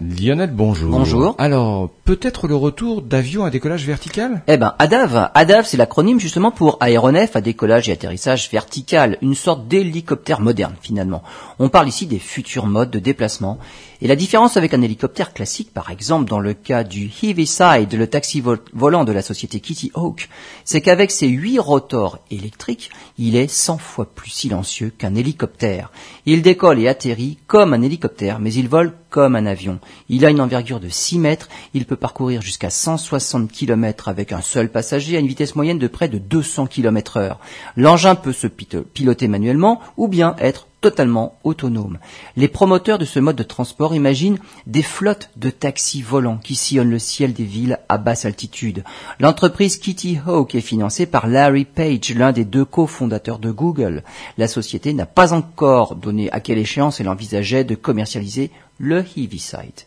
Lionel, bonjour. Bonjour. Alors, peut-être le retour d'avions à décollage vertical? Eh ben, ADAV. ADAV, c'est l'acronyme justement pour aéronef à décollage et atterrissage vertical, une sorte d'hélicoptère moderne finalement. On parle ici des futurs modes de déplacement. Et la différence avec un hélicoptère classique, par exemple dans le cas du Heaviside, le taxi volant de la société Kitty Hawk, c'est qu'avec ses huit rotors électriques, il est 100 fois plus silencieux qu'un hélicoptère. Il décolle et atterrit comme un hélicoptère, mais il vole comme un avion. Il a une envergure de 6 mètres, il peut parcourir jusqu'à 160 km avec un seul passager à une vitesse moyenne de près de 200 km heure. L'engin peut se piloter manuellement ou bien être totalement autonome. Les promoteurs de ce mode de transport imaginent des flottes de taxis volants qui sillonnent le ciel des villes à basse altitude. L'entreprise Kitty Hawk est financée par Larry Page, l'un des deux cofondateurs de Google. La société n'a pas encore donné à quelle échéance elle envisageait de commercialiser le Heaviside.